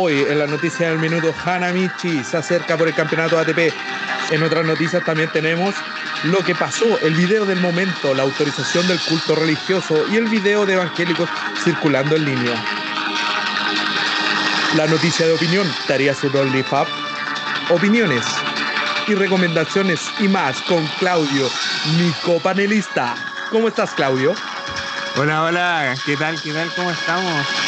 Hoy en la noticia del minuto, Hanamichi se acerca por el campeonato ATP. En otras noticias también tenemos lo que pasó, el video del momento, la autorización del culto religioso y el video de evangélicos circulando en línea. La noticia de opinión, ¿darías un OnlyFab? Opiniones y recomendaciones y más con Claudio, mi copanelista. ¿Cómo estás, Claudio? Hola, hola, ¿qué tal? ¿Qué tal? ¿Cómo estamos?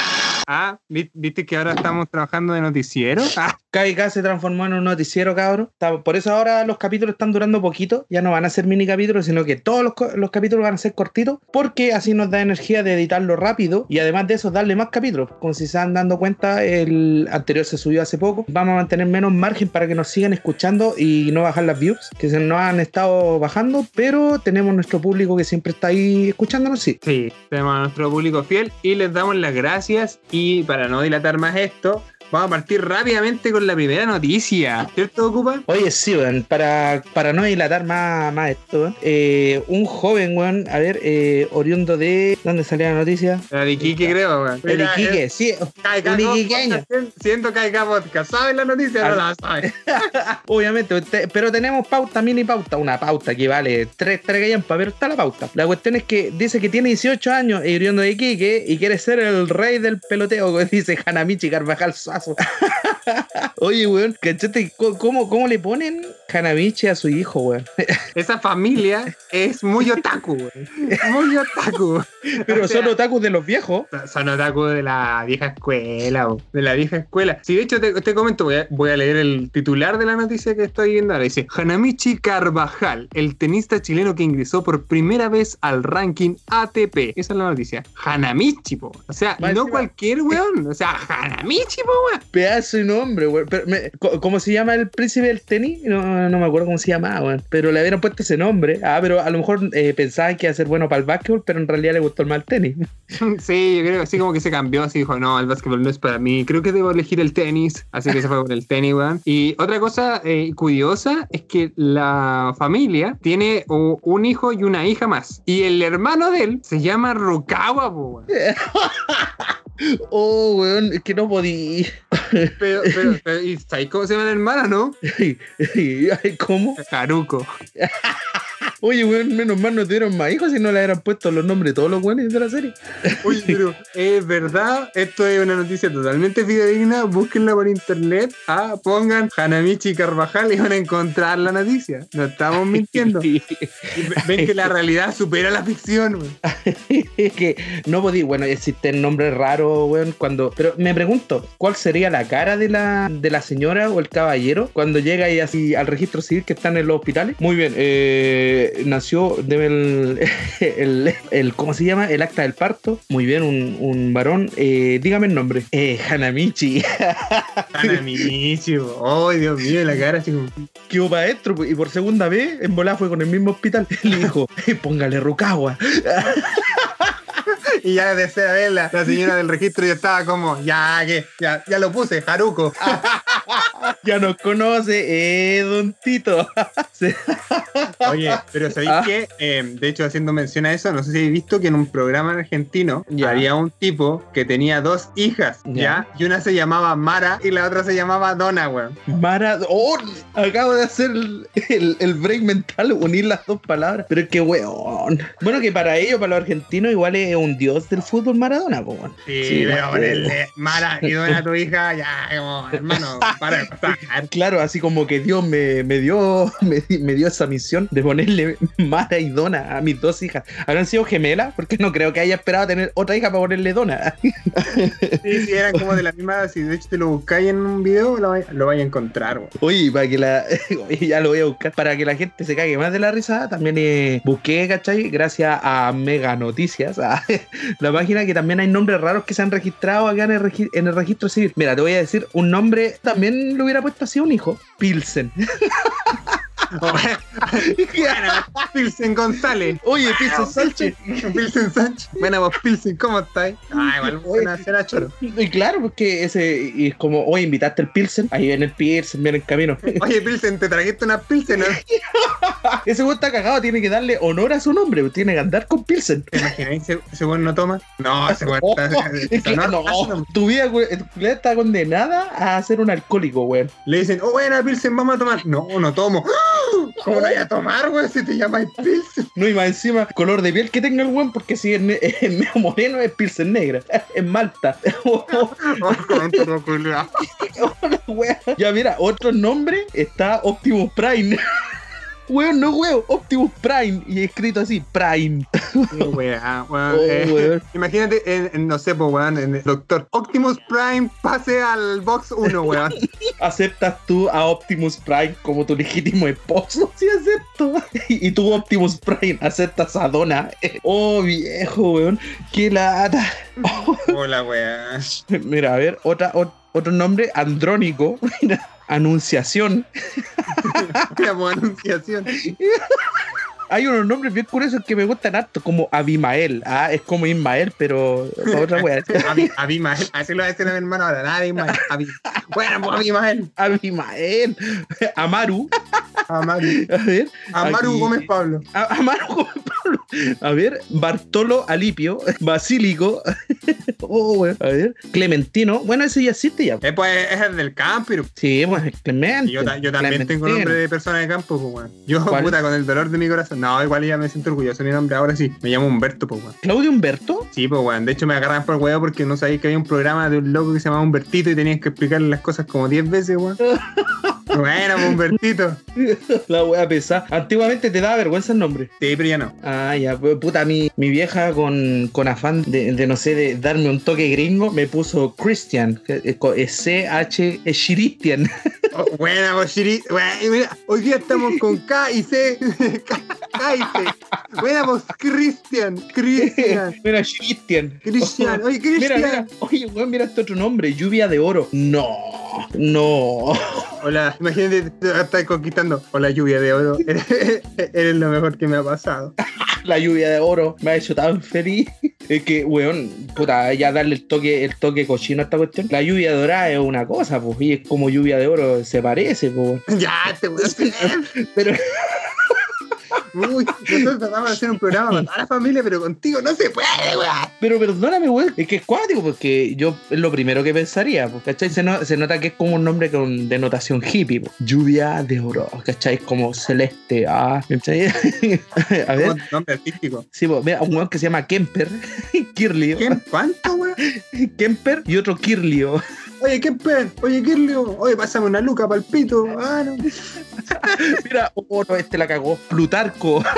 Ah, ¿viste que ahora estamos trabajando de noticiero? Ah. KK se transformó en un noticiero, cabrón. Por eso ahora los capítulos están durando poquito. Ya no van a ser mini capítulos, sino que todos los, capítulos van a ser cortitos, porque así nos da energía de editarlo rápido y además de eso darle más capítulos. Como si se están dando cuenta, el anterior se subió hace poco. Vamos a mantener menos margen para que nos sigan escuchando y no bajar las views, que se nos han estado bajando, pero tenemos nuestro público que siempre está ahí escuchándonos, sí. Sí, tenemos a nuestro público fiel y les damos las gracias y para no dilatar más esto, Vamos a partir rápidamente con la primera noticia. ¿Cierto, Ocupa? Oye, sí, weón. Para, para no dilatar más, más esto, eh, un joven, weón, a ver, eh, oriundo de. ¿Dónde salía la noticia? La de Iquique, creo, weón. El Iquique, sí. un iquiqueño. Siento que podcast. ¿Sabes la noticia? No la sabes. Obviamente, pero tenemos pauta, mini pauta. Una pauta que vale tres para pero está la pauta. La cuestión es que dice que tiene 18 años y oriundo de Iquique y quiere ser el rey del peloteo, dice Hanamichi Carvajal Oye, weón, ¿cachate? ¿Cómo, ¿Cómo le ponen Hanamichi a su hijo, weón? Esa familia es muy otaku, weón. Muy otaku. Pero son otakus de los viejos. Son otaku de la vieja escuela, weón. De la vieja escuela. Sí, de hecho, te, comento, voy a, leer el titular de la noticia que estoy viendo ahora. Dice, Hanamichi Carvajal, el tenista chileno que ingresó por primera vez al ranking ATP. Esa es la noticia. Hanamichi, po. O sea, no cualquier weón. O sea, Hanamichi, po, Pedazo de nombre, güey. ¿Cómo se llama el príncipe del tenis? No, no me acuerdo cómo se llamaba, güey. Pero le habían puesto ese nombre. Ah, pero a lo mejor eh, pensaban que iba a ser bueno para el básquetbol, pero en realidad le gustó el mal tenis. Sí, yo creo que así como que se cambió, así dijo, no, el básquetbol no es para mí. Creo que debo elegir el tenis. Así que se fue por el tenis, güey. Y otra cosa eh, curiosa es que la familia tiene un hijo y una hija más. Y el hermano de él se llama Rukawa, güey. Oh, weón, es que no podí. Pero, pero, ¿y cómo se llama la hermana, no? ¿Cómo? Haruko. Oye, weón, menos mal no tuvieron más hijos si no le hubieran puesto los nombres de todos los buenos de la serie. Oye, pero es verdad, esto es una noticia totalmente fidedigna. Búsquenla por internet, ah, pongan Hanamichi Carvajal y van a encontrar la noticia. No estamos mintiendo. ven que la realidad supera la ficción, weón. que no podía, bueno, existen nombres raros, weón, cuando. Pero me pregunto, ¿cuál sería la cara de la, de la señora o el caballero cuando llega y así al registro civil que están en los hospitales? Muy bien, eh nació el, el, el, ¿cómo se llama? El acta del parto. Muy bien, un, un varón. Eh, dígame el nombre. Eh, Hanamichi. Hanamichi. Ay, Dios mío, la cara así ¿Qué hubo para adentro? Y por segunda vez, en volá fue con el mismo hospital. Le dijo, póngale Rukawa. y ya desea verla, la señora del registro ya estaba como, ya, que, ya, ya lo puse, Haruko. ya nos conoce, eh, don Tito. Oye, pero ¿sabéis ah. que em, de hecho, haciendo mención a eso, no sé si habéis visto que en un programa argentino había un tipo que tenía dos hijas, ¿ya? Y una se llamaba Mara y la otra se llamaba Donna, weón. Mara, oh, acabo de hacer el, el, break mental, unir las dos palabras. Pero qué weón. Bueno, que para ellos, para los argentinos, igual es un dios del fútbol Maradona, pues. Sí, sí pero ponerle Mara y Donna tu hija, ya, como, hermano, para Claro, así como que Dios me, me dio me, me dio esa misión de ponerle Mara y Dona a mis dos hijas. ¿Habrán sido gemelas? Porque no creo que haya esperado tener otra hija para ponerle Dona. Sí, sí, eran como de la misma. Si de hecho te lo buscáis en un video, lo vais, a encontrar. Uy, para que la. ya lo voy a buscar. Para que la gente se caiga más de la risa, también eh, busqué, ¿cachai? Gracias a Mega Noticias, la página que también hay nombres raros que se han registrado acá en el, registro civil. Mira, te voy a decir un nombre, también lo hubiera puesto así un hijo: Pilsen. Bueno, Pilsen González. Oye, Pilsen Sánchez. Pilsen Sánchez. Bueno, vos Pilsen, ¿cómo estáis? Ah, igual buena cena choro. Y claro, porque ese y es como, oye, invitaste el Pilsen, ahí viene el Pilsen, viene el camino. Oye, Pilsen, ¿te trajiste una Pilsen? ¿no? Ese güey está cagado, tiene que darle honor a su nombre, tiene que andar con Pilsen. ¿Te imagináis ese, güey no toma? No, ese güey está. no, tu vida, güey, está condenada a ser un alcohólico, güey. Le dicen, oh, buena Pilsen, vamos a tomar. No, no tomo. ¿Cómo no voy a tomar, güey, si te llamas Pilsen? No, y más encima, color de piel que tenga el güey, porque si es, ne- es medio moreno, es Pilsen negra, es Malta. Oh. Ya mira, otro nombre está Optimus Prime. Weón, no weón, Optimus Prime. Y escrito así, Prime. Weón. Oh, eh, weón. Imagínate, en, en, no sé, pues, weón, en el Doctor Optimus Prime pase al box 1, weón. ¿Aceptas tú a Optimus Prime como tu legítimo esposo? Sí, acepto. Y tú, Optimus Prime, aceptas a Donna. Oh, viejo, weón. Qué lata. Hola, weá. Mira, a ver, otra, ot- otro nombre, Andrónico. Mira, Anunciación. Pues, anunciación. Hay unos nombres bien curiosos que me gustan harto, como Abimael. Ah, es como Ismael, pero otra wea. Abi- Abimael, así lo va a decir a mi hermano ahora, nada, Abimael. Abi- Bueno, pues Abimael. Abimael. Amaru. Amaru, A ver. Amaru Aquí. Gómez Pablo. A- Amaru como Pablo. A ver. Bartolo Alipio. Basílico. Oh, weón. A ver. Clementino. Bueno, ese ya existe ya. Eh, pues es el del camper. Sí, pues Clemente. Y yo, ta- yo también tengo Clementino. nombre de persona de campo, pues, weón. Yo, ¿Cuál? puta, con el dolor de mi corazón. No, igual ya me siento orgulloso de mi nombre. Ahora sí, me llamo Humberto, pues, weón. Claudio Humberto. Sí, pues, weón. De hecho, me agarran por huevo porque no sabía que había un programa de un loco que se llamaba Humbertito y tenías que explicarle las cosas como 10 veces, weón. bueno, pues, Humbertito. La wea pesada. Antiguamente te daba vergüenza el nombre. Sí, pero ya no. Ah, ya, pues, puta, mi, mi vieja con, con afán de, de, no sé, de darme un toque gringo, me puso Christian, C-H, es Christian. Oh, buena, pues, Shiri. Weón, y mira, hoy día estamos con K y C. K, K y C. Buena, pues, Cristian. Cristian. mira, Christian. Cristian. Oye, Mira, Cristian. mira, oye, weón, mira este otro nombre, lluvia de oro. No, no. Hola, imagínate, te estás conquistando. Hola, lluvia de oro. Eres, eres lo mejor que me ha pasado. La lluvia de oro me ha hecho tan feliz. Es que, weón, puta, ya darle el toque, el toque cochino a esta cuestión. La lluvia dorada es una cosa, pues, y es como lluvia de oro, se parece, pues. Ya, te voy a. Pero, Uy, nosotros tratamos de hacer un programa con toda la familia, pero contigo no se puede, weón. pero perdóname, weón, es que es cuático, porque yo es lo primero que pensaría, pues, ¿cachai? Se, no- se nota que es como un nombre con denotación hippie, pues. Lluvia de oro, ¿cachai? Como celeste, ah, ¿cachai? A ver, Nombre artístico. sí, pues, mira, un weón que se llama Kemper, Kirlio, ¿Quién? ¿Cuánto, weón? Kemper y otro Kirlio. Oye, ¿qué pen? Oye, Kirlio. Oye, pásame una luca para el pito. Ah, no. Mira, oh, no, este la cagó. Plutarco.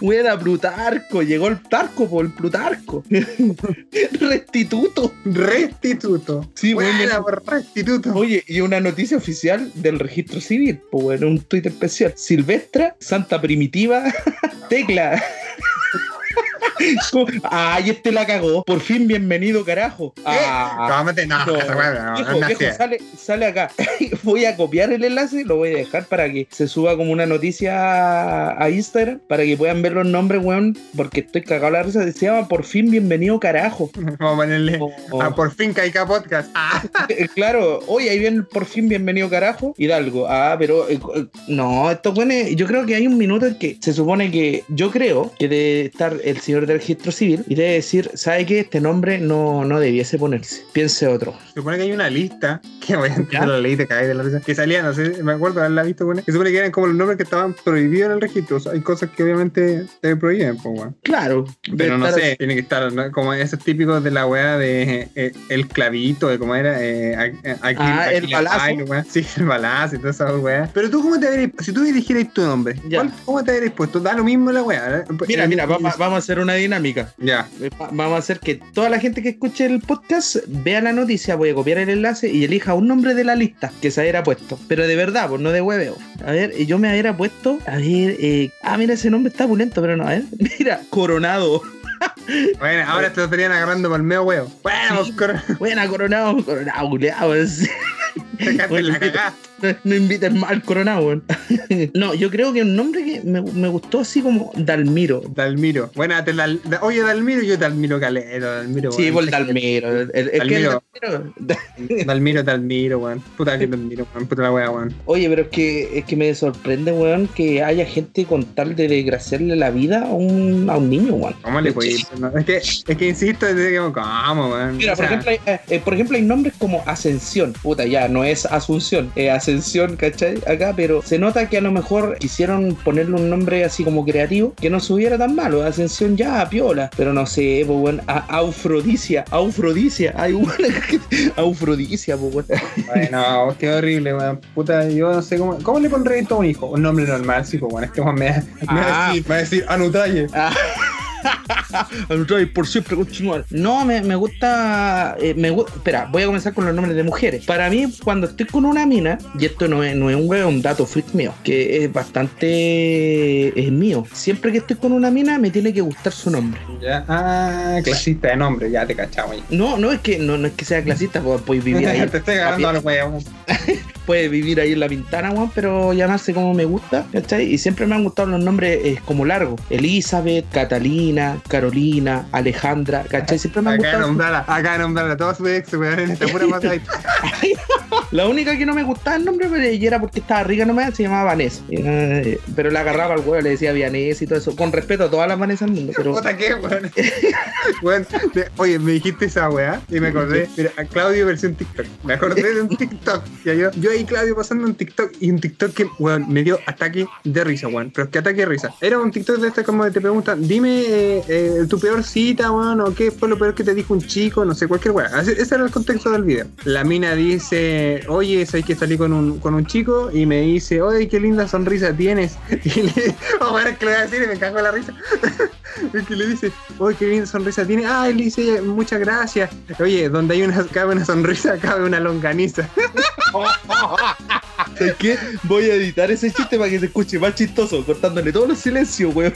Buena, Plutarco. Llegó el Tarco por el Plutarco. Restituto. Restituto. Sí, Buena bueno. por restituto. Oye, y una noticia oficial del registro civil. Pues bueno, un tuit especial. Silvestra, Santa Primitiva, Tecla. Ay, este la cagó. Por fin, bienvenido, carajo. Ah, Cómete, no, no, viejo, sale, sale acá. voy a copiar el enlace, lo voy a dejar para que se suba como una noticia a, Instagram, para que puedan ver los nombres, weón, porque estoy cagado la risa. Se llama Por fin, bienvenido, carajo. Vamos a ponerle O- a por fin Caica Podcast. Ah, Eh, claro, oye, ahí viene por fin bienvenido carajo, Hidalgo. Ah, pero eh, eh, no, esto pone, yo creo que hay un minuto en que se supone que, yo creo que debe estar el señor del registro civil y debe decir, ¿sabe qué? Este nombre no, no debiese ponerse, piense otro. se supone que hay una lista, que voy a entrar la ley de caer de la risa, que salía, no sé, me acuerdo haberla visto, que se supone que eran como los nombres que estaban prohibidos en el registro. O sea, hay cosas que obviamente te prohíben, pues, weón. Claro, Pero no sé, tiene que estar ¿no? como esos típicos de la weá de eh, el clavito, de cómo era, eh, aquí, aquí- Ah, aquí el la- balazo. ay. Sí, el balazo y todas esas weas. Pero tú, ¿cómo te habrías, si tú dirigieras tu nombre, Ya. ¿cuál- ¿cómo te habrías puesto? Da lo mismo la weá. ¿eh? Mira, Eh, mira, eh, vamos, vamos a hacer una dinámica. Ya. Eh, va- Vamos a hacer que toda la gente que escuche el podcast vea la noticia, voy a copiar el enlace y elija un nombre de la lista que se hubiera puesto. Pero de verdad, pues no de hueveo. A ver, yo me hubiera puesto, a ver, eh, ah, mira, ese nombre está pulento, pero no, a ver, mira, Coronado. Bueno, ahora te lo estarían agarrando por el medio huevo. Bueno, Sí. pues, cor- Buena, Coronado, Coronado, culeado. la cagada. no inviten más al corona, weón. no, yo creo que un nombre que me, me gustó así como Dalmiro. Dalmiro. Bueno, te Dal- da- oye, Dalmiro, yo Dalmiro Calero, Dalmiro, Sí, por Dalmiro. El, el- es que Dalmiro. Dalmiro- Dalmiro, Dalmiro, weón. Puta que Dalmiro, weón. Puta la wea, weón. Oye, pero es que, es que me sorprende, weón, que haya gente con tal de desgraciarle la vida a un, a un niño, weón. ¿Cómo le puede ir? No, es que, es que insisto, es que, ¿cómo, weón? Mira, O por sea, ejemplo, hay, eh, eh, por ejemplo, hay nombres como Ascensión. Puta, ya, no es Asunción, es Ascensión, ¿cachai? Acá, pero se nota que a lo mejor quisieron ponerle un nombre así como creativo, que no subiera tan malo. Ascensión ya, piola. Pero no sé, pues, a- Aufrodicia, Aufrodicia. Hay una Aufrodicia, pues. Bueno, qué horrible, weón. Puta, yo no sé cómo. ¿Cómo le pondré esto a un hijo? Un nombre normal, sí, pues, bueno. Este weón me, me, va Ah. a decir, me va a decir Anutaye. Por siempre continuar. No, me, me gusta. eh, me gu- Espera, voy a comenzar con los nombres de mujeres. Para mí, cuando estoy con una mina, y esto no es, no es un un dato freak mío, que es bastante. es mío. Siempre que estoy con una mina, me tiene que gustar su nombre. Ya, ah, clasista de nombre, ya te cachamos ahí. No, no es que no, no es que sea clasista, pues, puedes vivir ahí. te estoy ganando a los weón. puede vivir ahí en la weón, pero llamarse como me gusta, ¿cachai? Y siempre me han gustado los nombres eh, como largos. Elizabeth, Catalina, Carolina, Alejandra, ¿cachai? Siempre me han Acá gustado. nombrala, acá nombrala, todos su ex, weón, en esta pura. La única que no me gustaba el nombre pero ella era porque estaba rica nomás, se llamaba Vanessa. Eh, pero la agarraba al huevo, le decía Vanessa y todo eso. Con respeto a todas las Vanessa del mundo, pero. Qué, weón. Te- Oye, me dijiste esa weá y me acordé. Mira, a Claudio versión TikTok. Me acordé de un TikTok. Ya yo, yo ahí, Claudio, pasando un TikTok y un TikTok que, weón, me dio ataque de risa, weón. Pero es que ataque de risa. Era un TikTok de este como de te preguntan, dime eh, tu peor cita, weón, o qué fue lo peor que te dijo un chico, no sé, cualquier weá. Ese, era el contexto del video. La mina dice, oye, hay que salí con un, con un chico y me dice, oye, qué linda sonrisa tienes. Y le, oh, que le voy a decir y me cago en la risa. Es que le dice, oye, qué linda sonrisa tiene. Ah, le dice, muchas gracias. Oye, donde hay una, cabe una sonrisa, cabe una longaniza. ¿Sabes qué? Voy a editar ese chiste para que se escuche más chistoso, cortándole todos los silencios, weón.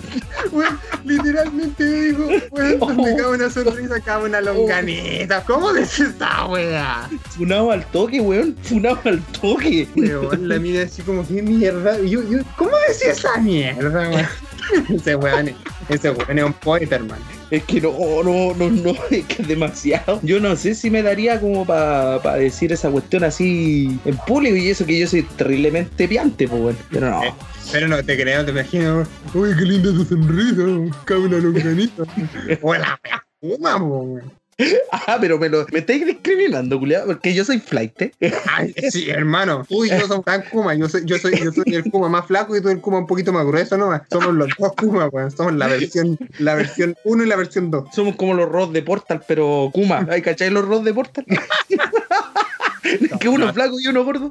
Weón, literalmente me dijo, weón, donde Oh. cabe una sonrisa, cabe una longaniza. ¿Cómo dice esta wea? Funado al toque, weón. Funado al toque. Weón, la mira así como, qué mierda. Y yo, yo, ¿cómo decía esa mierda, weón? Ese weón, es- ese weón es un poeta, hermano. Es que no, no, no, no, es que es demasiado. Yo no sé si me daría como para decir esa cuestión así en público y eso que yo soy terriblemente piante, pues, weón. Pero no. Eh. Pero no te creo, te imagino. Uy, qué linda tu sonrisa. Cabe una longaniza. Weón, Ah, pero me, lo, me estáis discriminando, culiado, porque yo soy flight, ¿eh? Ay, sí, hermano. Uy, yo soy tan Kuma. Yo soy, yo soy, yo soy el Kuma más flaco y tú el Kuma un poquito más grueso, ¿no? Somos los dos Kuma, weón. Somos la versión, la versión 1 y la versión 2. Somos como los rods de Portal, pero Kuma. ¿Hay cachai los rods de Portal? que uno flaco y uno gordo.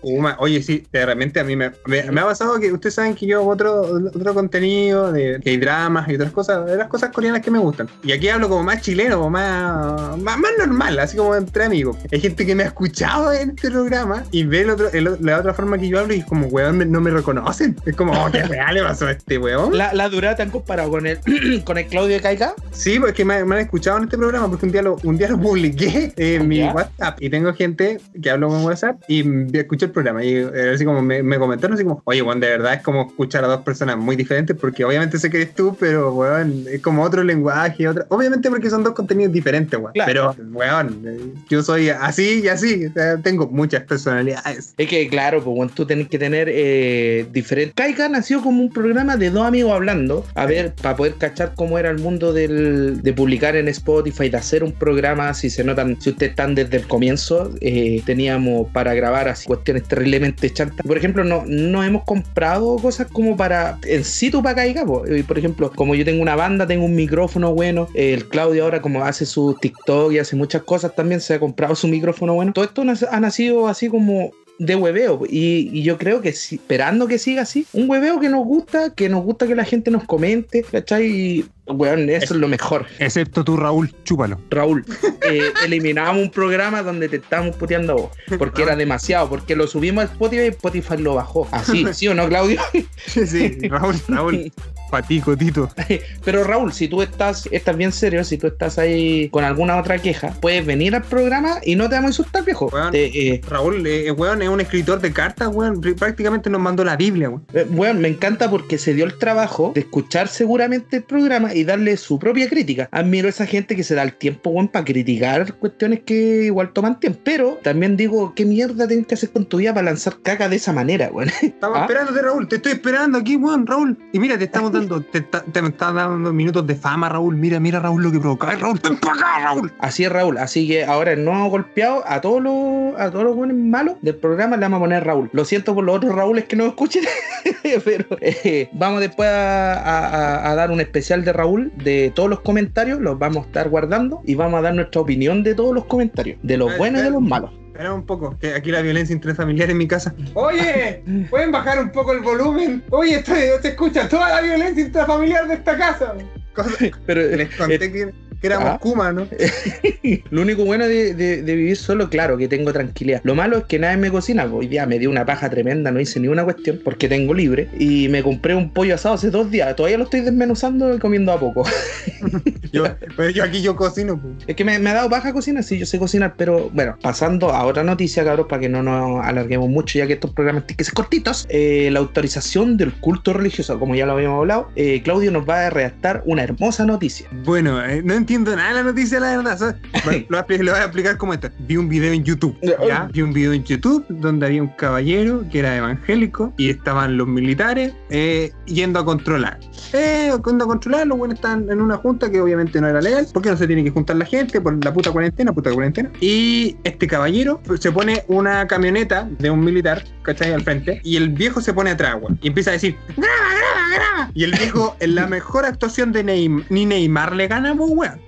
Kuma. Oye, sí, de repente a mí me, me, me ha pasado que ustedes saben que yo hago otro, otro contenido, de, que hay dramas y otras cosas, de las cosas coreanas que me gustan. Y aquí hablo como más chileno, como más, más, más normal, así como entre amigos. Hay gente que me ha escuchado en este programa y ve el otro, el- la otra forma que yo hablo y es como, weón, no me reconocen. Es como, oh, qué real le pasó a este weón. La, la durada te han comparado con el, con el Claudio de Caica. Sí, porque me, me han escuchado en este programa porque un día lo, un día lo publiqué en mi. WhatsApp y tengo gente que hablo con WhatsApp y escuché el programa y eh, así como me, me comentaron así como, oye, Juan, de verdad es como escuchar a dos personas muy diferentes porque obviamente sé que eres tú, pero, weón, es como otro lenguaje, otra... obviamente porque son dos contenidos diferentes, weón. Claro. Pero, weón, yo soy así y así, o sea, tengo muchas personalidades. Es que, claro, pues, bueno, tú tenés que tener eh, diferentes. Caica nació como un programa de dos amigos hablando, a ver, para poder cachar cómo era el mundo del, de publicar en Spotify, de hacer un programa. Si se notan, si ustedes están desde el comienzo, eh, teníamos para grabar así cuestiones terriblemente chantas. Por ejemplo, no, no hemos comprado cosas como para en situ para. Eh, Por ejemplo, como yo tengo una banda, tengo un micrófono bueno. eh, el Claudio ahora, como hace su TikTok y hace muchas cosas, también se ha comprado su micrófono bueno. Todo esto ha nacido así como de hueveo y, y yo creo que si, esperando que siga así, un hueveo que nos gusta, que nos gusta que la gente nos comente, ¿cachai? Y Weón, eso es lo mejor. Excepto tú, Raúl, chúpalo. Raúl, eh, eliminábamos un programa donde te estábamos puteando a vos, porque era demasiado, porque lo subimos a Spotify y Spotify lo bajó. Así, ¿sí o no, Claudio? Sí, Raúl, Raúl. Patico, Tito. Pero Raúl, si tú estás, estás bien serio, si tú estás ahí con alguna otra queja, puedes venir al programa y no te vamos a insultar, viejo. Weón, Te, eh, Raúl, eh, weón, es un escritor de cartas, weón. Prácticamente nos mandó la Biblia, weón. eh, weón, me encanta porque se dio el trabajo de escuchar seguramente el programa y darle su propia crítica. Admiro a esa gente que se da el tiempo, weón, para criticar cuestiones que igual toman tiempo. Pero también digo, ¿qué mierda tienes que hacer con tu vida para lanzar caca de esa manera, weón? Estamos ¿Ah? esperándote, Raúl. Te estoy esperando aquí, weón, Raúl. Y mira, te estamos dando, te, te estás dando minutos de fama, Raúl. Mira, mira, Raúl, lo que provoca. Raúl, para acá, Raúl. Así es, Raúl. Así que ahora el nuevo golpeado a todos los a todos los buenos malos del programa le vamos a poner Raúl. Lo siento por los otros Raúles que no escuchen, pero eh, vamos después a- a dar un especial de Raúl de todos los comentarios. Los vamos a estar guardando y vamos a dar nuestra opinión de todos los comentarios, de los Eh, buenos y de eh. los malos. Espera un poco, que aquí la violencia intrafamiliar en mi casa. Oye, ¿pueden bajar un poco el volumen? Oye, estoy, se escucha toda la violencia intrafamiliar de esta casa. Cosa- Pero eh, les conté que, que éramos ah. Kuma, ¿no? lo único bueno de, de- de vivir solo, claro, que tengo tranquilidad. Lo malo es que nadie me cocina. Hoy día me dio una paja tremenda, no hice ni una cuestión porque tengo libre. Y me compré un pollo asado hace dos días. Todavía lo estoy desmenuzando y comiendo a poco. Yo, pero yo aquí yo cocino, pues. Es que me, me ha dado baja cocinar, sí, yo sé cocinar, pero bueno, pasando a otra noticia, cabros, para que no nos alarguemos mucho, ya que estos programas tienen que ser cortitos. eh, la autorización del culto religioso, como ya lo habíamos hablado, eh, Claudio nos va a redactar una hermosa noticia. Bueno, eh, no entiendo nada de la noticia, la verdad. ¿sabes? Bueno, lo, voy a explicar como esto. Vi un video en YouTube, ¿ya? Vi un video en YouTube donde había un caballero que era evangélico y estaban los militares eh, yendo a controlar. Eh, yendo a controlar, los buenos estaban en una junta que obviamente no era legal, porque no se tiene que juntar la gente por la puta cuarentena, puta cuarentena. Y este caballero se pone una camioneta de un militar, ¿cachai? Al frente, y el viejo se pone atrás, y empieza a decir, graba, graba, graba. Y el viejo, en la mejor actuación de Neymar, ni Neymar le gana, pues, weón.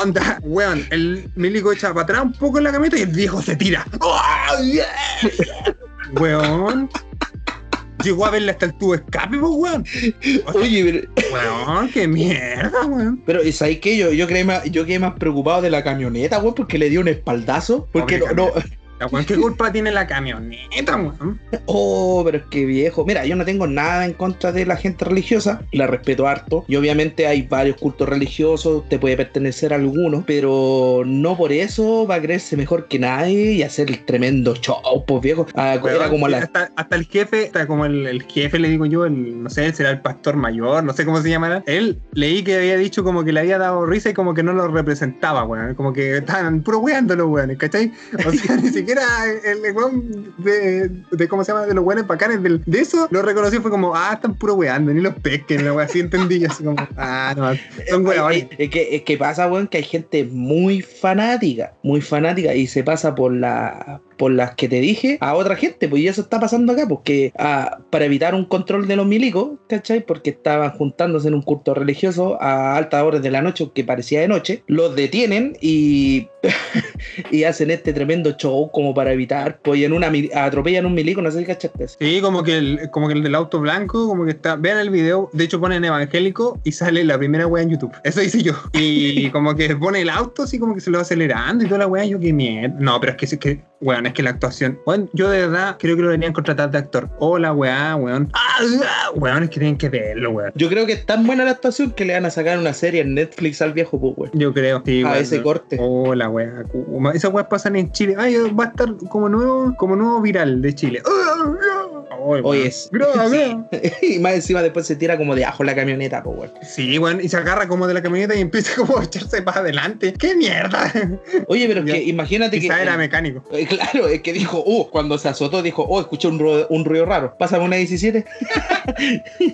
Onda, weón, el milico echa para atrás un poco en la camioneta y el viejo se tira. ¡Oh, yeah! Weón. Llegó a verle hasta el tubo de escape, pues, weón. Oye, pero, Weón, qué mierda, weón. pero ¿sabes qué? Yo, yo, quedé más, yo quedé más preocupado de la camioneta, güey, porque le dio un espaldazo. Porque no- Weón, ¿qué culpa tiene la camioneta, weón? Oh, pero es que viejo. Mira, yo no tengo nada en contra de la gente religiosa, la respeto harto. Y obviamente hay varios cultos religiosos, te puede pertenecer a alguno, pero no por eso va a creerse mejor que nadie y hacer el tremendo show, pues viejo. Ah, Weón, era como la. hasta, hasta el jefe, hasta como el, el jefe, le digo yo, el, no sé, será el pastor mayor, no sé cómo se llamará. Él leí que había dicho como que le había dado risa y como que no lo representaba, weón. Como que estaban puro weándolo, weón, ¿cachai? O sea, ni siquiera el, el weón de, de, ¿cómo se llama? De los weones bacanes del, de eso, lo reconoció, fue como, ah, están puro weando, ni los pesquen, la así entendí, yo, así como, ah, no, son weones. Es, es que, es que pasa, weón, que hay gente muy fanática, muy fanática y se pasa por la por las que te dije a otra gente, pues y eso está pasando acá, porque ah, para evitar un control de los milicos, ¿cachai? Porque estaban juntándose en un culto religioso a altas horas de la noche, que parecía de noche, los detienen y, y hacen este tremendo show como para evitar, pues y en una atropellan un milico, no sé si cachaste. Sí, como que, el, como que el del auto blanco, como que está. Vean el video, de hecho ponen evangélico y sale la primera wea en YouTube. Eso hice yo. Y como que pone el auto así como que se lo va acelerando y toda la wea. Yo qué mierda. No, pero es que, es que weón, es que la actuación. Weón, yo de verdad creo que lo deberían contratar de actor. Hola, weá, weón. Ah, ah, weón, es que tienen que verlo, weón. Yo creo que es tan buena la actuación que le van a sacar una serie en Netflix al viejo, pues, weón. Yo creo. Sí, A weón. ese corte. Hola, weá. Esas weas pasan en Chile. Ay, va a estar como nuevo, como nuevo viral de Chile. Ay, Oye, weón. es- graba. y más encima después se tira como de ajo la camioneta, pues, weón. Sí, weón, y se agarra como de la camioneta y empieza como a echarse para adelante. ¡Qué mierda! Oye, pero es Ya. que imagínate que. Quizá era mecánico. Eh, Claro, es que dijo, uh, cuando se azotó, dijo, oh, escuché un, ruido- un ruido raro. Pásame una 17.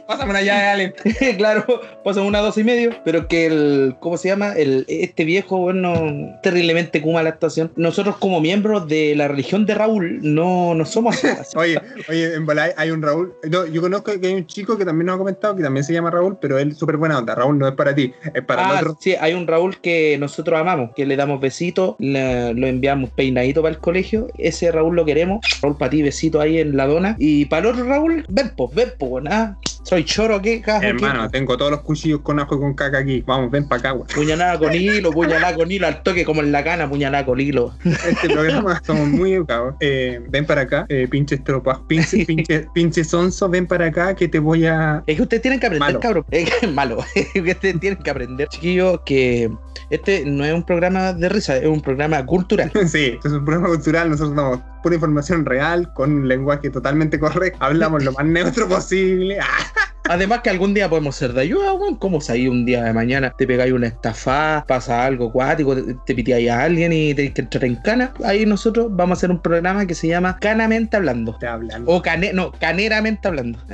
Pásame una llave, Allen. claro, pásame una 12 y medio. Pero que el, ¿cómo se llama? El, este viejo, bueno, terriblemente kuma la actuación. Nosotros, como miembros de la religión de Raúl, no, no somos así. Oye, oye, en Hay un Raúl. No, yo conozco que hay un chico que también nos ha comentado que también se llama Raúl, pero él es súper buena onda. Raúl no es para ti, es para Ah, otro. sí, hay un Raúl que nosotros amamos, que le damos besitos, lo enviamos peinadito para el colegio. Ese Raúl lo queremos. Raúl para ti, besito ahí en la dona. Y para el otro Raúl, ven, pues, ven, pues, nada. ¿Soy choro qué, cajo? qué? Hermano, tengo todos los cuchillos con ajo y con caca aquí. Vamos, ven para acá, weón. Puñalada con hilo, puñalada con hilo, al toque como en la cana, puñalada con hilo. Este programa somos muy educados. Eh, ven para acá, eh, pinche estropa, pinche, pinche, pinche sonso, ven para acá que te voy a. Es que ustedes tienen que aprender, Malo. cabrón. Es que es malo. Es que ustedes tienen que aprender, chiquillos, que este no es un programa de risa, es un programa cultural. Sí, es un programa cultural. Nosotros damos pura información real con un lenguaje totalmente correcto. Hablamos lo más neutro posible. Además que algún día podemos ser de ayuda, weón. ¿Cómo ahí un día de mañana te pegáis una estafada, pasa algo acuático, te, te piteáis a alguien y te que entrar en cana? Ahí nosotros vamos a hacer un programa que se llama Canamente Hablando. te hablan. O cane, no, caneramente hablando.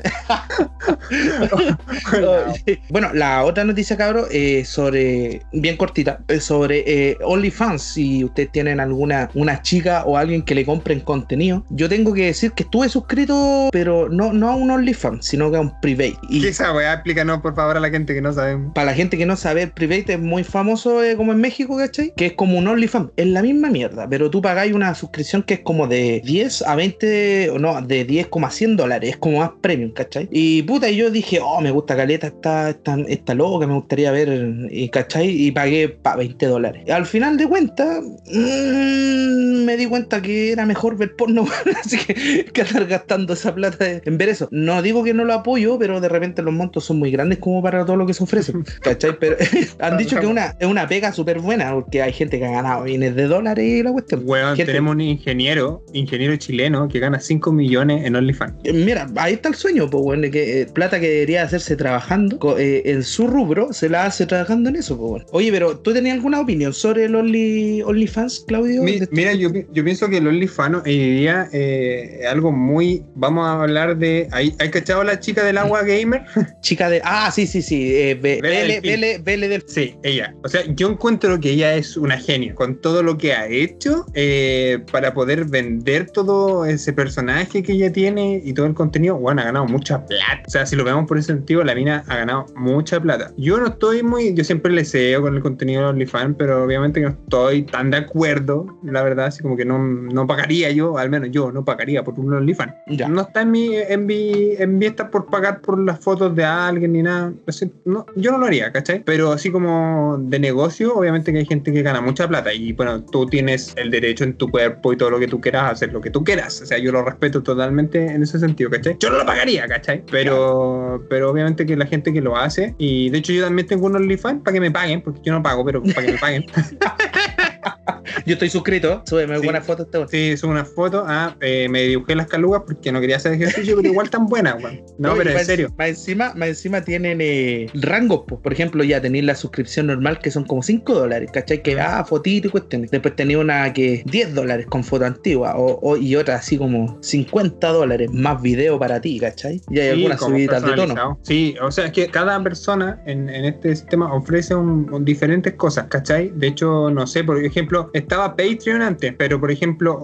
bueno, la otra noticia, cabrón, eh, sobre, bien cortita, eh, sobre eh, OnlyFans. Si ustedes tienen alguna una chica o alguien que le compren contenido, yo tengo que decir que estuve suscrito, pero no, no a un OnlyFans, sino que a un Private. Y ¿Qué esa weá? Explícanos por favor a la gente que no sabemos. para la gente que no sabe, el Private es muy famoso eh, como en México, ¿cachai? Que es como un OnlyFans. Es la misma mierda, pero tú pagáis una suscripción que es como de 10 a 20, o no, de 10,100 dólares. Es como más premium, ¿cachai? Y puta, y yo dije, oh, me gusta Caleta, esta, esta, esta loca, me gustaría ver, y, ¿cachai? Y pagué para 20 dólares. Al final de cuentas, mm, me di cuenta que era mejor ver porno, así que, que andar gastando esa plata en ver eso. No digo que no lo apoyo, pero de repente los montos son muy grandes como para todo lo que se ofrece, ¿cachai? Pero han dicho que una, es una pega súper buena, porque hay gente que ha ganado bienes de dólares y la cuestión. Gente- tenemos un ingeniero, ingeniero chileno que gana 5 millones en OnlyFans. Eh, Mira, ahí está el sueño, pues, bueno, que eh, plata que debería hacerse trabajando eh, en su rubro, se la hace trabajando en eso, pues, bueno. Oye, pero ¿tú tenías alguna opinión sobre el Only, OnlyFans, Claudio? Mi- De- mira, yo, pi- yo pienso que el OnlyFans hoy día eh, es algo muy. Vamos a hablar de. ¿Hay, ¿hay cachado la chica del agua gamer? Chica de. Ah, sí, sí, sí. Eh, Be- Vele Vele, Delfín. Vele, Vele del. Sí, ella. O sea, yo encuentro que ella es una genio con todo lo que ha hecho eh, para poder vender todo ese personaje que ella tiene y todo el contenido. Bueno, ha ganado mucha plata. O sea, si lo vemos por ese sentido, la mina ha ganado mucha plata. Yo no estoy muy. Yo siempre le deseo con el contenido de OnlyFans, pero obviamente que no estoy tan de acuerdo, la verdad. Así como que no, no pagaría yo, al menos yo no pagaría por un OnlyFans. Ya. No está en mi, en mi, en mi esta por pagar por las fotos de alguien ni nada. Yo no lo haría, ¿cachai? Pero así como de negocio, obviamente que hay gente que gana mucha plata y bueno, tú tienes el derecho en tu cuerpo y todo lo que tú quieras hacer lo que tú quieras. O sea, yo lo respeto totalmente en ese sentido, ¿cachai? Yo no lo pagaría, ¿cachai? Pero, pero obviamente que la gente que lo hace, y de hecho yo también tengo un OnlyFans para que me paguen, porque yo no pago, pero para que me paguen. Yo estoy suscrito, súbeme Sí. buenas fotos. Este Sí, es una foto. Ah, eh, me dibujé las calugas porque no quería hacer ejercicio, pero igual tan buena, weón. No, Oye, pero en serio. Más encima, más encima tienen eh, rangos, po. por ejemplo, ya tenéis la suscripción normal que son como 5 dólares, ¿cachai? Que ah, fotito y cuestiones. Después tenía una que 10 dólares con foto antigua o, o- y otra así como 50 dólares más video para ti, ¿cachai? Y hay Sí, algunas subidas de tono. Sí, o sea, es que cada persona en, en este sistema ofrece un- un diferentes cosas, ¿cachai? De hecho, no sé, por ejemplo, estaba Patreon antes, pero por ejemplo,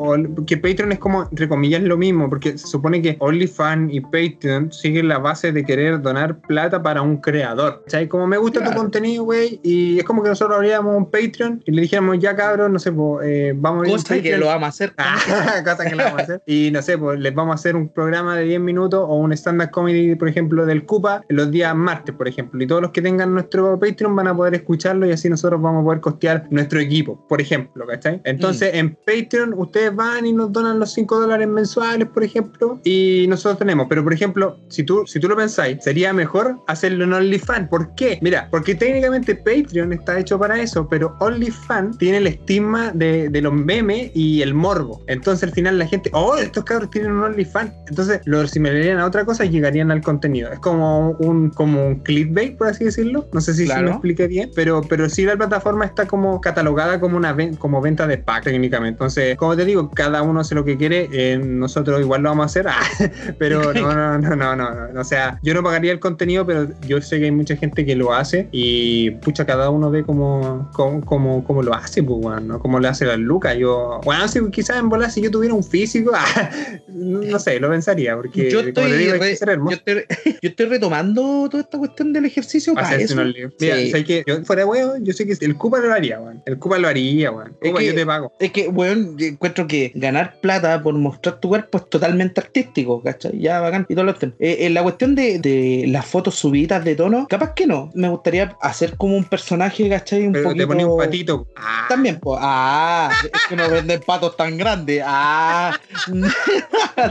que Patreon es como, entre comillas, lo mismo, porque se supone que OnlyFans y Patreon siguen la base de querer donar plata para un creador, ¿cachai? Como me gusta tu contenido, güey, y es como que nosotros abríamos un Patreon y le dijéramos, ya cabros, no sé, pues, eh, vamos a Cosa que lo vamos a hacer. Ah, cosa que la vamos a hacer. Y no sé, pues les vamos a hacer un programa de 10 minutos o un stand-up comedy, por ejemplo, del Cupa, los días martes, por ejemplo. Y todos los que tengan nuestro Patreon van a poder escucharlo y así nosotros vamos a poder costear nuestro equipo, por ejemplo, ¿cachai? Entonces, en Patreon ustedes van y nos donan los 5 dólares mensuales, por ejemplo, y nosotros tenemos. Pero, por ejemplo, si tú, si tú lo pensáis, sería mejor hacerlo en OnlyFans. ¿Por qué? Mira, porque técnicamente Patreon está hecho para eso, pero OnlyFans tiene el estigma de, de los memes y el morbo. Entonces al final la gente, oh, estos cabros tienen un OnlyFans. Entonces lo asimilarían a otra cosa y llegarían al contenido. Es como un, como un clickbait, por así decirlo. No sé si, Claro. lo expliqué bien, pero, pero sí la plataforma está como catalogada como una ven- como venta de pack técnicamente. Entonces, como te digo, cada uno hace lo que quiere. eh, nosotros igual lo vamos a hacer. ah, pero no, no, no, no, no, no. O sea, yo no pagaría el contenido, pero yo sé que hay mucha gente que lo hace y pucha, cada uno ve cómo, cómo, cómo, cómo lo hace, pues, weón, ¿no? Cómo le hace la Luca. Yo, bueno, si quizás en bola, si yo tuviera un físico, ah, no sé, lo pensaría, porque Yo estoy, digo, re- que yo, estoy, yo estoy retomando toda esta cuestión del ejercicio para eso. Mira, Sí. ¿sabes qué? Yo fuera de huevo, yo sé que el Cupa lo haría, weón. El Cupa lo haría, Es que- yo te pago. Es que, weón, yo encuentro que ganar plata por mostrar tu cuerpo es totalmente artístico, ¿cachai? Ya bacán y todo lo otro. Eh, en la cuestión de, de las fotos subidas de tono, capaz que no. Me gustaría hacer como un personaje, ¿cachai? Un Pero poquito... te ponía un patito. Ah, También, pues. Ah, es que no venden patos tan grandes. Ah,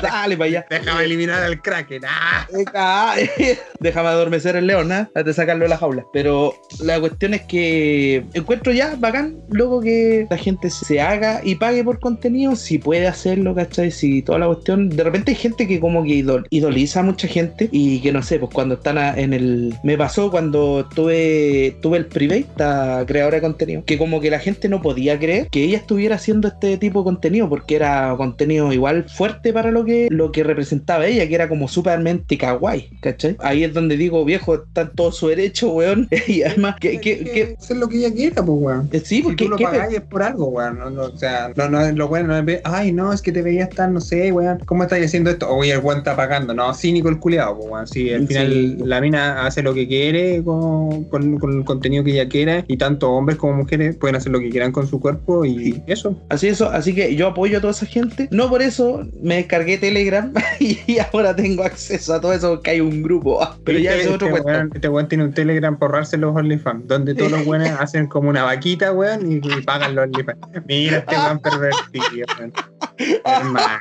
dale para allá. Déjame eliminar al Kraken. Ah. Eh, ah, Déjame adormecer el león, ¿eh? Antes de sacarlo de la jaula. Pero la cuestión es que encuentro ya bacán, loco, que la gente se haga y pague por contenido. Si puede hacerlo, ¿cachai? Si toda la cuestión. De repente hay gente que como que idol- idoliza a mucha gente y que no sé, pues cuando están a- en el. Me pasó cuando tuve, tuve el private, esta creadora de contenido, que como que la gente no podía creer que ella estuviera haciendo este tipo de contenido porque era contenido igual fuerte para lo que, lo que representaba ella, que era como supermente kawaii, ¿cachai? Ahí es donde digo, viejo, está todo su derecho, weón. y además, que, que, que- hacer lo que ella quiera, pues, weón. eh, sí, Si porque tú lo que- pagáis es por algo, weón. No, no, o sea, no, no, lo bueno no ay, no, es que te veías tan, no sé, weón. ¿Cómo estás haciendo esto? Oye, el weón está pagando. No, cínico el culiado, pues, weón. Sí, al final Sí. la mina hace lo que quiere con, con, con el contenido que ella quiera. Y tanto hombres como mujeres pueden hacer lo que quieran con su cuerpo y eso. Así eso, así que yo apoyo a toda esa gente. No por eso me descargué Telegram y ahora tengo acceso a todo eso porque hay un grupo. Ah, Pero ya este, es otro este cuento. weón, este weón tiene un Telegram por ahorrarse los OnlyFans, donde todos los weones hacen como una vaquita, weón, y, y pagan los Mira este weón pervertido. Hermano.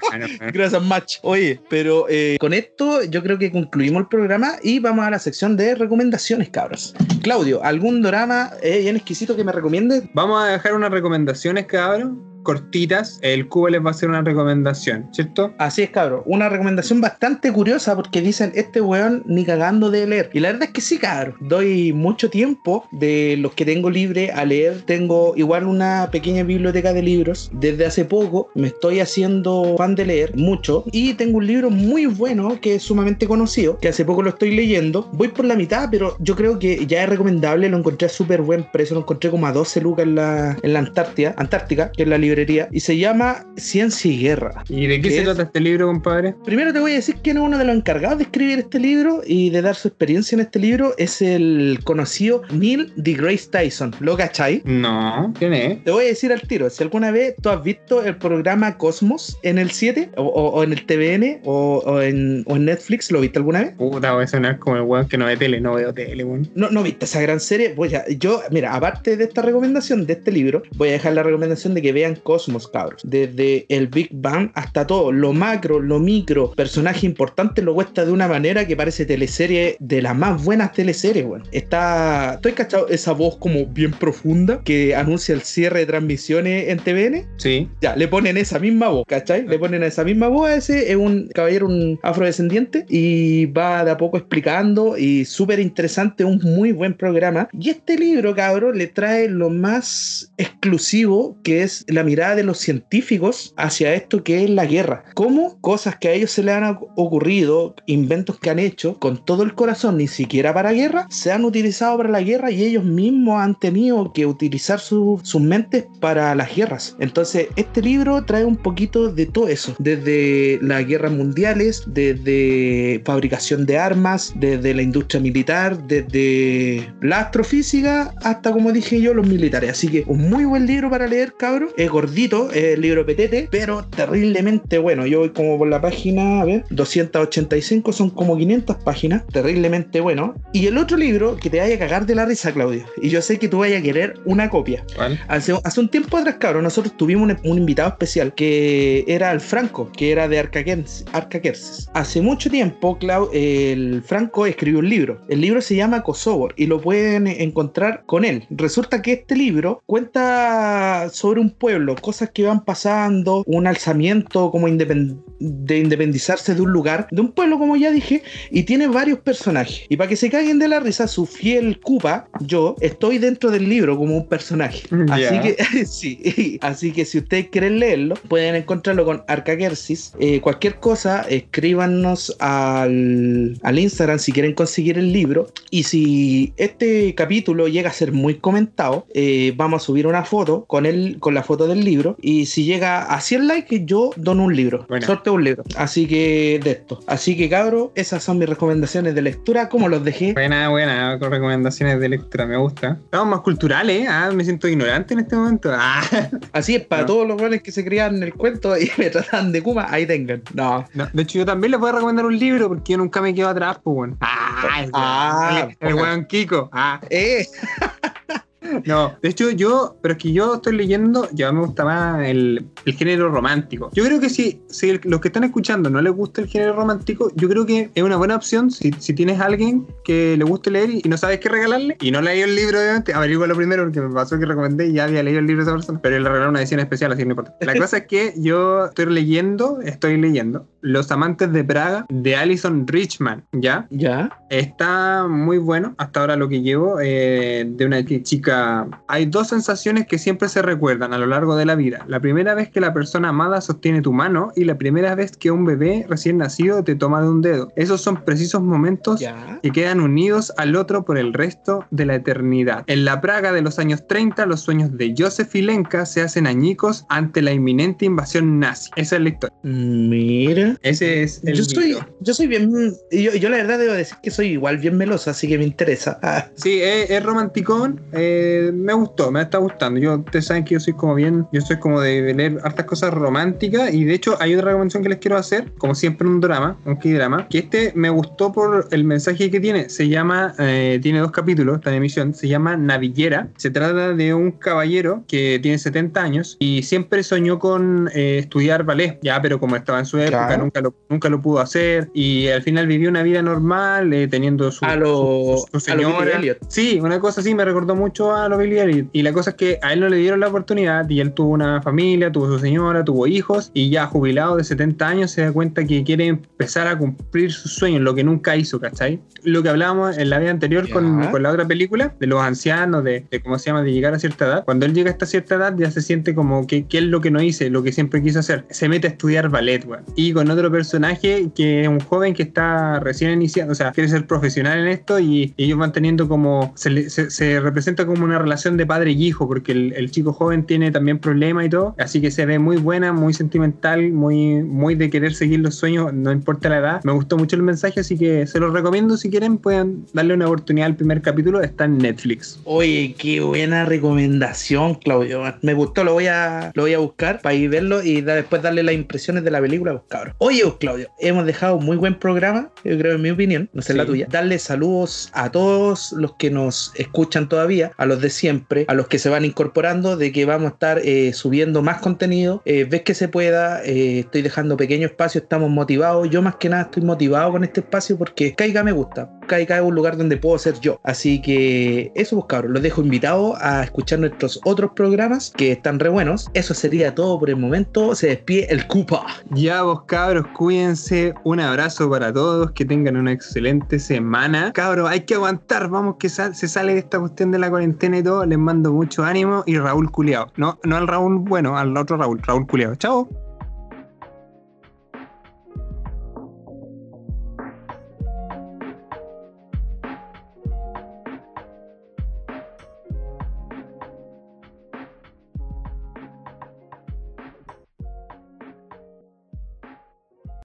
Gracias, Match. Oye, pero eh, con esto yo creo que concluimos el programa y vamos a la sección de recomendaciones, cabros. Claudio, ¿algún drama eh, bien exquisito que me recomiendes? Vamos a dejar unas recomendaciones, cabrón, cortitas. El Cuba les va a hacer una recomendación, ¿cierto? Así es, cabro. Una recomendación bastante curiosa porque dicen, este weón ni cagando de leer. Y la verdad es que sí, cabro. Doy mucho tiempo de los que tengo libre a leer. Tengo igual una pequeña biblioteca de libros. Desde hace poco me estoy haciendo fan de leer mucho. Y tengo un libro muy bueno que es sumamente conocido, que hace poco lo estoy leyendo. Voy por la mitad, pero yo creo que ya es recomendable. Lo encontré a súper buen precio. Lo encontré como a 12 lucas en la, en la Antártida, Antártica, que es la librería. Y se llama Ciencia y Guerra. ¿Y de qué ¿Qué se es? trata este libro, compadre? Primero te voy a decir que no uno de los encargados de escribir este libro y de dar su experiencia en este libro es el conocido Neil deGrasse Tyson. ¿Lo cachai? No, ¿quién es? Te voy a decir al tiro, si alguna vez tú has visto el programa Cosmos en el 7 o, o- o en el TVN o, o en, o en Netflix, ¿lo viste alguna vez? Puta, voy a sonar como el weón que no ve tele, no veo tele, weón. No, no viste esa gran serie. Pues ya, yo, mira, aparte de esta recomendación de este libro, voy a dejar la recomendación de que vean Cosmos, cabros. Desde el Big Bang hasta todo, lo macro, lo micro, personaje importante lo cuesta de una manera que parece teleserie de las más buenas teleseries, weón. Está, estoy cachado esa voz como bien profunda que anuncia el cierre de transmisiones en TVN. Sí. Ya, le ponen esa misma voz, ¿cachai? Le ponen esa misma voz a ese, es un caballero, un afrodescendiente, y va de a poco explicando, y súper interesante, un muy buen programa. Y este libro, cabrón, le trae lo más exclusivo, que es la mirada de los científicos hacia esto que es la guerra. Cómo cosas que a ellos se les han oc- ocurrido, inventos que han hecho, con todo el corazón, ni siquiera para guerra, se han utilizado para la guerra y ellos mismos han tenido que utilizar su- sus mentes para las guerras. Entonces, este libro trae un poquito de todo eso, desde las guerras mundiales, desde fabricación de armas, desde la industria militar, desde la astrofísica, hasta como dije yo, los militares. Así que un muy buen libro para leer, cabro. Es gordito, es el libro petete, pero terriblemente bueno. Yo voy como por la página, a ver, 285, son como 500 páginas, terriblemente bueno. Y el otro libro que te vaya a cagar de la risa, Claudio, y yo sé que tú vayas a querer una copia. Hace, hace un tiempo atrás, cabrón, nosotros tuvimos un, un invitado especial que era el Franco, que era de. Arcaquerces. Hace mucho tiempo, Clau, el Franco escribió un libro. El libro se llama Kosovo y lo pueden encontrar con él. Resulta que este libro cuenta sobre un pueblo, cosas que van pasando, un alzamiento como independ- de independizarse de un lugar, de un pueblo, como ya dije, y tiene varios personajes. Y para que se caigan de la risa, su fiel Cupa, yo, estoy dentro del libro como un personaje. Así que, sí, así que si ustedes quieren leerlo, pueden encontrarlo con Arcaquersis. Eh, cualquier cosa, escríbanos al, al Instagram si quieren conseguir el libro. Y si este capítulo llega a ser muy comentado, eh, vamos a subir una foto con, el, con la foto del del libro. Y si llega a 100 likes, yo dono un libro. Bueno. Sorteo un libro. Así que de esto. Así que cabro, esas son mis recomendaciones de lectura. ¿Cómo los dejé? Buena, buena, con recomendaciones de lectura, me gusta. Estamos más culturales, ¿eh? Ah, me siento ignorante en este momento. Ah. Así es, para No. todos los buenos que se crían en el cuento y me tratan de Kuma, ahí tengan. No. No, de hecho, yo también les voy a recomendar un libro porque yo nunca me quedo atrás, pues. Ah, el, Ah, el, el weón Kiko. Ah, Eh, no. De hecho, yo, pero es que yo estoy leyendo, ya me gusta más el, el género romántico. Yo creo que si, si el- los que están escuchando no les gusta el género romántico, yo creo que es una buena opción si, si tienes a alguien que le guste leer y, y no sabes qué regalarle y no leí el libro, obviamente, averígualo primero porque me pasó que recomendé y ya había leído el libro de esa persona, pero le regalaron una edición especial, así que no importa. La cosa es que yo estoy leyendo, estoy leyendo Los Amantes de Praga de Alison Richman, ¿ya? ya. Está muy bueno hasta ahora lo que llevo eh, de una chica. Hay dos sensaciones que siempre se recuerdan a lo largo de la vida. La primera vez que la persona amada sostiene tu mano y la primera vez que un bebé recién nacido te toma de un dedo. Esos son precisos momentos Ya. que quedan unidos al otro por el resto de la eternidad. En la Praga de los años 30, los sueños de Josef y Lenka se hacen añicos ante la inminente invasión nazi. Esa es la historia. Mira. Ese es el Yo soy, yo soy bien. Yo, yo la verdad debo decir que soy igual bien melosa, así que me interesa. Ah, Sí, es, es romanticón. eh, me gustó, me está gustando. Yo, ustedes saben que yo soy como bien, yo soy como de leer hartas cosas románticas. Y de hecho, hay otra recomendación que les quiero hacer, como siempre, un drama, un K-drama, que este me gustó por el mensaje que tiene. Se llama, eh, tiene dos capítulos, esta emisión, se llama Navillera. Se trata de un caballero que tiene 70 años y siempre soñó con eh, estudiar ballet, ya, pero como estaba en su época, Claro. nunca, lo, nunca lo pudo hacer. Y al final vivió una vida normal, eh, teniendo su, A lo- su- su a lo Billy señora. Elliot. Sí, una cosa así me recordó mucho a lo Billy Elliot. Y la cosa es que a él no le dieron la oportunidad y él tuvo una familia, tuvo su señora, tuvo hijos y ya jubilado de 70 años se da cuenta que quiere empezar a cumplir sus sueños, lo que nunca hizo, ¿cachai? Lo que hablábamos en la vida anterior con, con la otra película, de los ancianos, de, de cómo se llama, de llegar a cierta edad. Cuando él llega a esta cierta edad ya se siente como que qué es lo que no hice, lo que siempre quiso hacer. Se mete a estudiar ballet, weón. Y con otro personaje que es un joven que está recién iniciando, o sea, quiere ser profesional en esto y ellos van teniendo como, se, se- se representa como una relación de padre y hijo, porque el, el chico joven tiene también problemas y todo, así que se ve muy buena, muy sentimental, muy, muy de querer seguir los sueños, no importa la edad. Me gustó mucho el mensaje, así que se los recomiendo si quieren, pueden darle una oportunidad al primer capítulo, está en Netflix. Oye, qué buena recomendación, Claudio. Me gustó, lo voy a, lo voy a buscar para ir verlo y da- después darle las impresiones de la película, cabrón. Oye, pues, Claudio, hemos dejado muy buen programa, yo creo en mi opinión, no sé la tuya. Darle saludos a todos los que nos escuchan todavía, a los de siempre, a los que se van incorporando, de que vamos a estar eh, subiendo más contenido. Eh, ves que se pueda, eh, estoy dejando pequeño espacio, estamos motivados. Yo más que nada estoy motivado con este espacio porque Caiga me gusta. Caiga es un lugar donde puedo ser yo. Así que eso, pues cabros, los dejo invitados a escuchar nuestros otros programas que están re buenos. Eso sería todo por el momento. Se despide el Cupa. Ya vos cabros, cuídense, un abrazo para todos, que tengan una excelente semana. Cabros, hay que aguantar, vamos que se sale de esta cuestión de la cuarentena y todo, les mando mucho ánimo y Raúl Culeado. No, no al Raúl bueno, al otro Raúl, Raúl Culeado. Chao.